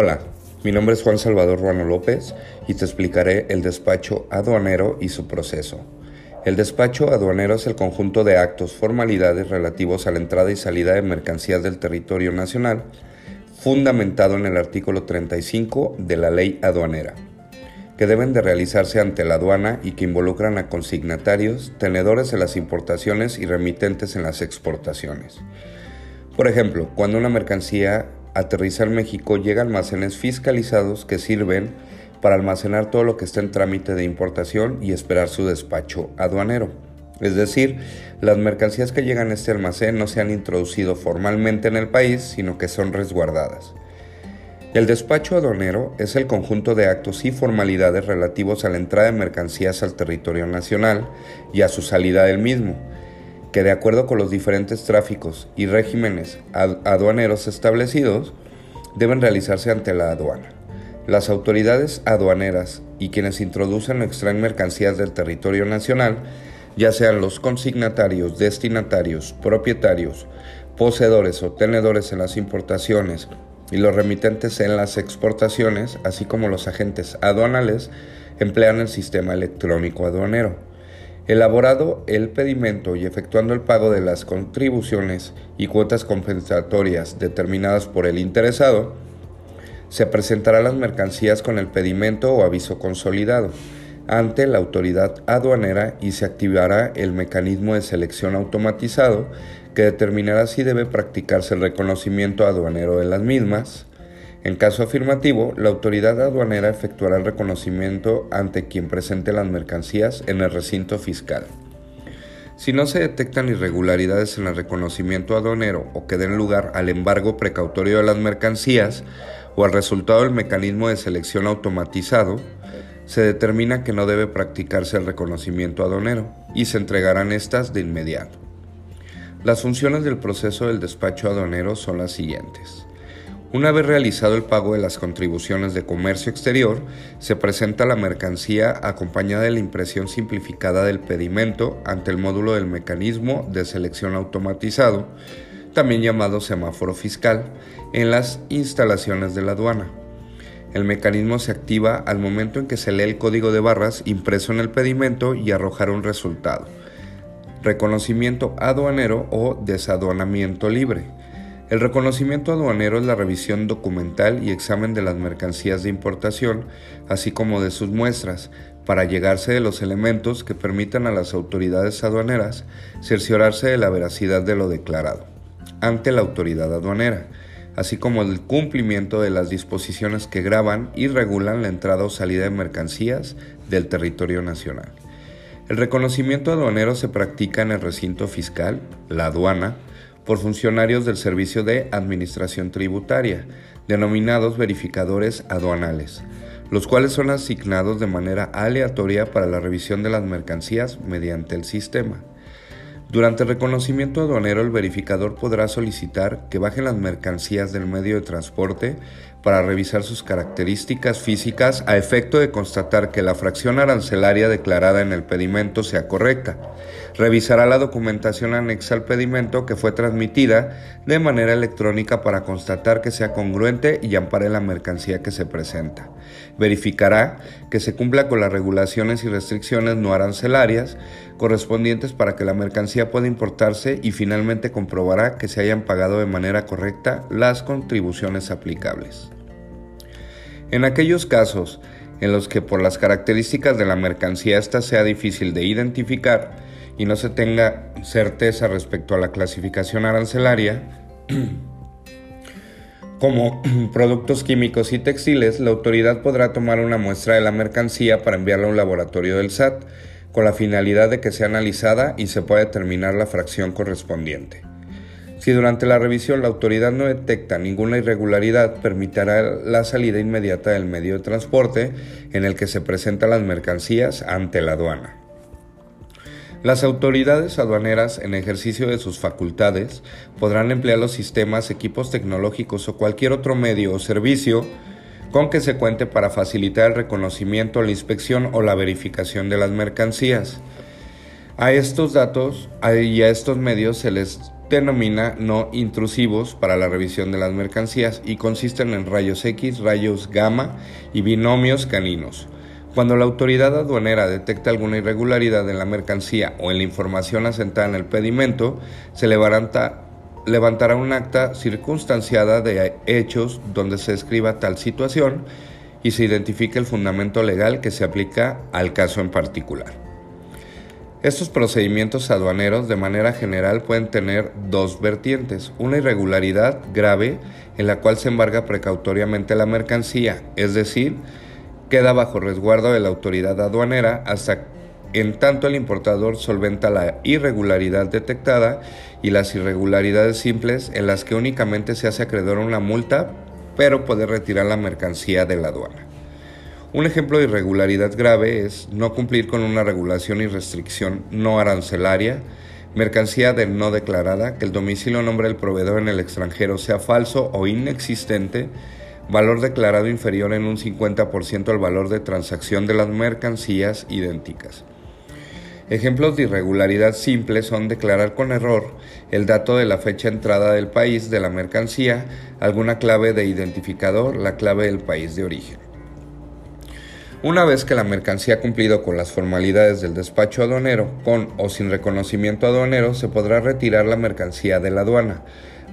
Hola, mi nombre es Juan Salvador Ruano López y te explicaré el despacho aduanero y su proceso. El despacho aduanero es el conjunto de actos, formalidades relativos a la entrada y salida de mercancías del territorio nacional, fundamentado en el artículo 35 de la ley aduanera, que deben de realizarse ante la aduana y que involucran a consignatarios, tenedores en las importaciones y remitentes en las exportaciones. Por ejemplo, cuando una mercancía aterriza en México llega a almacenes fiscalizados que sirven para almacenar todo lo que está en trámite de importación y esperar su despacho aduanero. Es decir, las mercancías que llegan a este almacén no se han introducido formalmente en el país, sino que son resguardadas. El despacho aduanero es el conjunto de actos y formalidades relativos a la entrada de mercancías al territorio nacional y a su salida del mismo, que de acuerdo con los diferentes tráficos y regímenes aduaneros establecidos, deben realizarse ante la aduana. Las autoridades aduaneras y quienes introducen o extraen mercancías del territorio nacional, ya sean los consignatarios, destinatarios, propietarios, poseedores o tenedores en las importaciones y los remitentes en las exportaciones, así como los agentes aduanales, emplean el sistema electrónico aduanero. Elaborado el pedimento y efectuando el pago de las contribuciones y cuotas compensatorias determinadas por el interesado, se presentará las mercancías con el pedimento o aviso consolidado ante la autoridad aduanera y se activará el mecanismo de selección automatizado que determinará si debe practicarse el reconocimiento aduanero de las mismas, en caso afirmativo, la autoridad aduanera efectuará el reconocimiento ante quien presente las mercancías en el recinto fiscal. Si no se detectan irregularidades en el reconocimiento aduanero o que den lugar al embargo precautorio de las mercancías o al resultado del mecanismo de selección automatizado, se determina que no debe practicarse el reconocimiento aduanero y se entregarán estas de inmediato. Las funciones del proceso del despacho aduanero son las siguientes. Una vez realizado el pago de las contribuciones de comercio exterior, se presenta la mercancía acompañada de la impresión simplificada del pedimento ante el módulo del mecanismo de selección automatizado, también llamado semáforo fiscal, en las instalaciones de la aduana. El mecanismo se activa al momento en que se lee el código de barras impreso en el pedimento y arrojar un resultado. Reconocimiento aduanero o desaduanamiento libre el reconocimiento aduanero es la revisión documental y examen de las mercancías de importación, así como de sus muestras, para llegarse de los elementos que permitan a las autoridades aduaneras cerciorarse de la veracidad de lo declarado ante la autoridad aduanera, así como el cumplimiento de las disposiciones que graban y regulan la entrada o salida de mercancías del territorio nacional. El reconocimiento aduanero se practica en el recinto fiscal, la aduana, por funcionarios del Servicio de Administración Tributaria, denominados verificadores aduanales, los cuales son asignados de manera aleatoria para la revisión de las mercancías mediante el sistema. Durante el reconocimiento aduanero, el verificador podrá solicitar que bajen las mercancías del medio de transporte para revisar sus características físicas a efecto de constatar que la fracción arancelaria declarada en el pedimento sea correcta. Revisará la documentación anexa al pedimento que fue transmitida de manera electrónica para constatar que sea congruente y ampare la mercancía que se presenta. Verificará que se cumpla con las regulaciones y restricciones no arancelarias correspondientes para que la mercancía pueda importarse y finalmente comprobará que se hayan pagado de manera correcta las contribuciones aplicables. En aquellos casos en los que por las características de la mercancía esta sea difícil de identificar y no se tenga certeza respecto a la clasificación arancelaria, como productos químicos y textiles, la autoridad podrá tomar una muestra de la mercancía para enviarla a un laboratorio del SAT con la finalidad de que sea analizada y se pueda determinar la fracción correspondiente. Si durante la revisión la autoridad no detecta ninguna irregularidad, permitirá la salida inmediata del medio de transporte en el que se presentan las mercancías ante la aduana. Las autoridades aduaneras, en ejercicio de sus facultades, podrán emplear los sistemas, equipos tecnológicos o cualquier otro medio o servicio con que se cuente para facilitar el reconocimiento, la inspección o la verificación de las mercancías. A estos datos y a estos medios se les denomina no intrusivos para la revisión de las mercancías y consisten en rayos X, rayos gamma y binomios caninos. Cuando la autoridad aduanera detecta alguna irregularidad en la mercancía o en la información asentada en el pedimento, se levantará un acta circunstanciada de hechos donde se escriba tal situación y se identifique el fundamento legal que se aplica al caso en particular. Estos procedimientos aduaneros de manera general pueden tener dos vertientes, una irregularidad grave en la cual se embarga precautoriamente la mercancía, es decir, queda bajo resguardo de la autoridad aduanera hasta en tanto el importador solventa la irregularidad detectada y las irregularidades simples en las que únicamente se hace acreedor una multa, pero puede retirar la mercancía de la aduana. Un ejemplo de irregularidad grave es no cumplir con una regulación y restricción no arancelaria, mercancía de no declarada, que el domicilio o nombre del proveedor en el extranjero sea falso o inexistente, valor declarado inferior en un 50% al valor de transacción de las mercancías idénticas. Ejemplos de irregularidad simple son declarar con error el dato de la fecha de entrada del país de la mercancía, alguna clave de identificador, la clave del país de origen. Una vez que la mercancía ha cumplido con las formalidades del despacho aduanero, con o sin reconocimiento aduanero, se podrá retirar la mercancía de la aduana.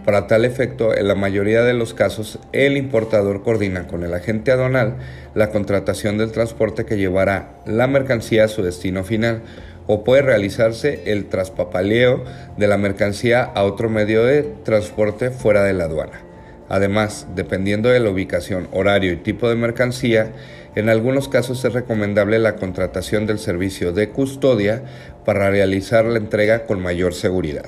Para tal efecto, en la mayoría de los casos, el importador coordina con el agente aduanal la contratación del transporte que llevará la mercancía a su destino final o puede realizarse el traspapaleo de la mercancía a otro medio de transporte fuera de la aduana. Además, dependiendo de la ubicación, horario y tipo de mercancía, en algunos casos es recomendable la contratación del servicio de custodia para realizar la entrega con mayor seguridad.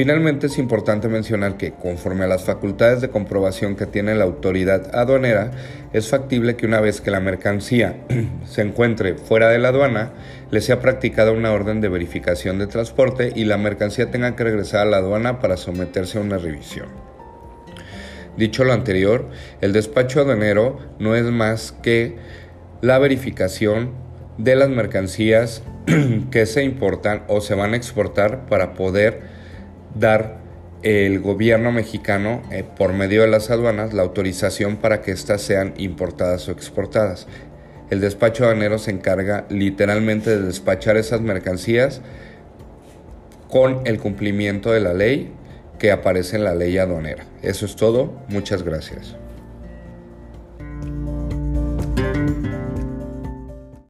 Finalmente es importante mencionar que, conforme a las facultades de comprobación que tiene la autoridad aduanera, es factible que una vez que la mercancía se encuentre fuera de la aduana, le sea practicada una orden de verificación de transporte y la mercancía tenga que regresar a la aduana para someterse a una revisión. Dicho lo anterior, el despacho aduanero no es más que la verificación de las mercancías que se importan o se van a exportar para poder dar el gobierno mexicano, eh, por medio de las aduanas, la autorización para que éstas sean importadas o exportadas. El despacho aduanero se encarga literalmente de despachar esas mercancías con el cumplimiento de la ley que aparece en la ley aduanera. Eso es todo. Muchas gracias.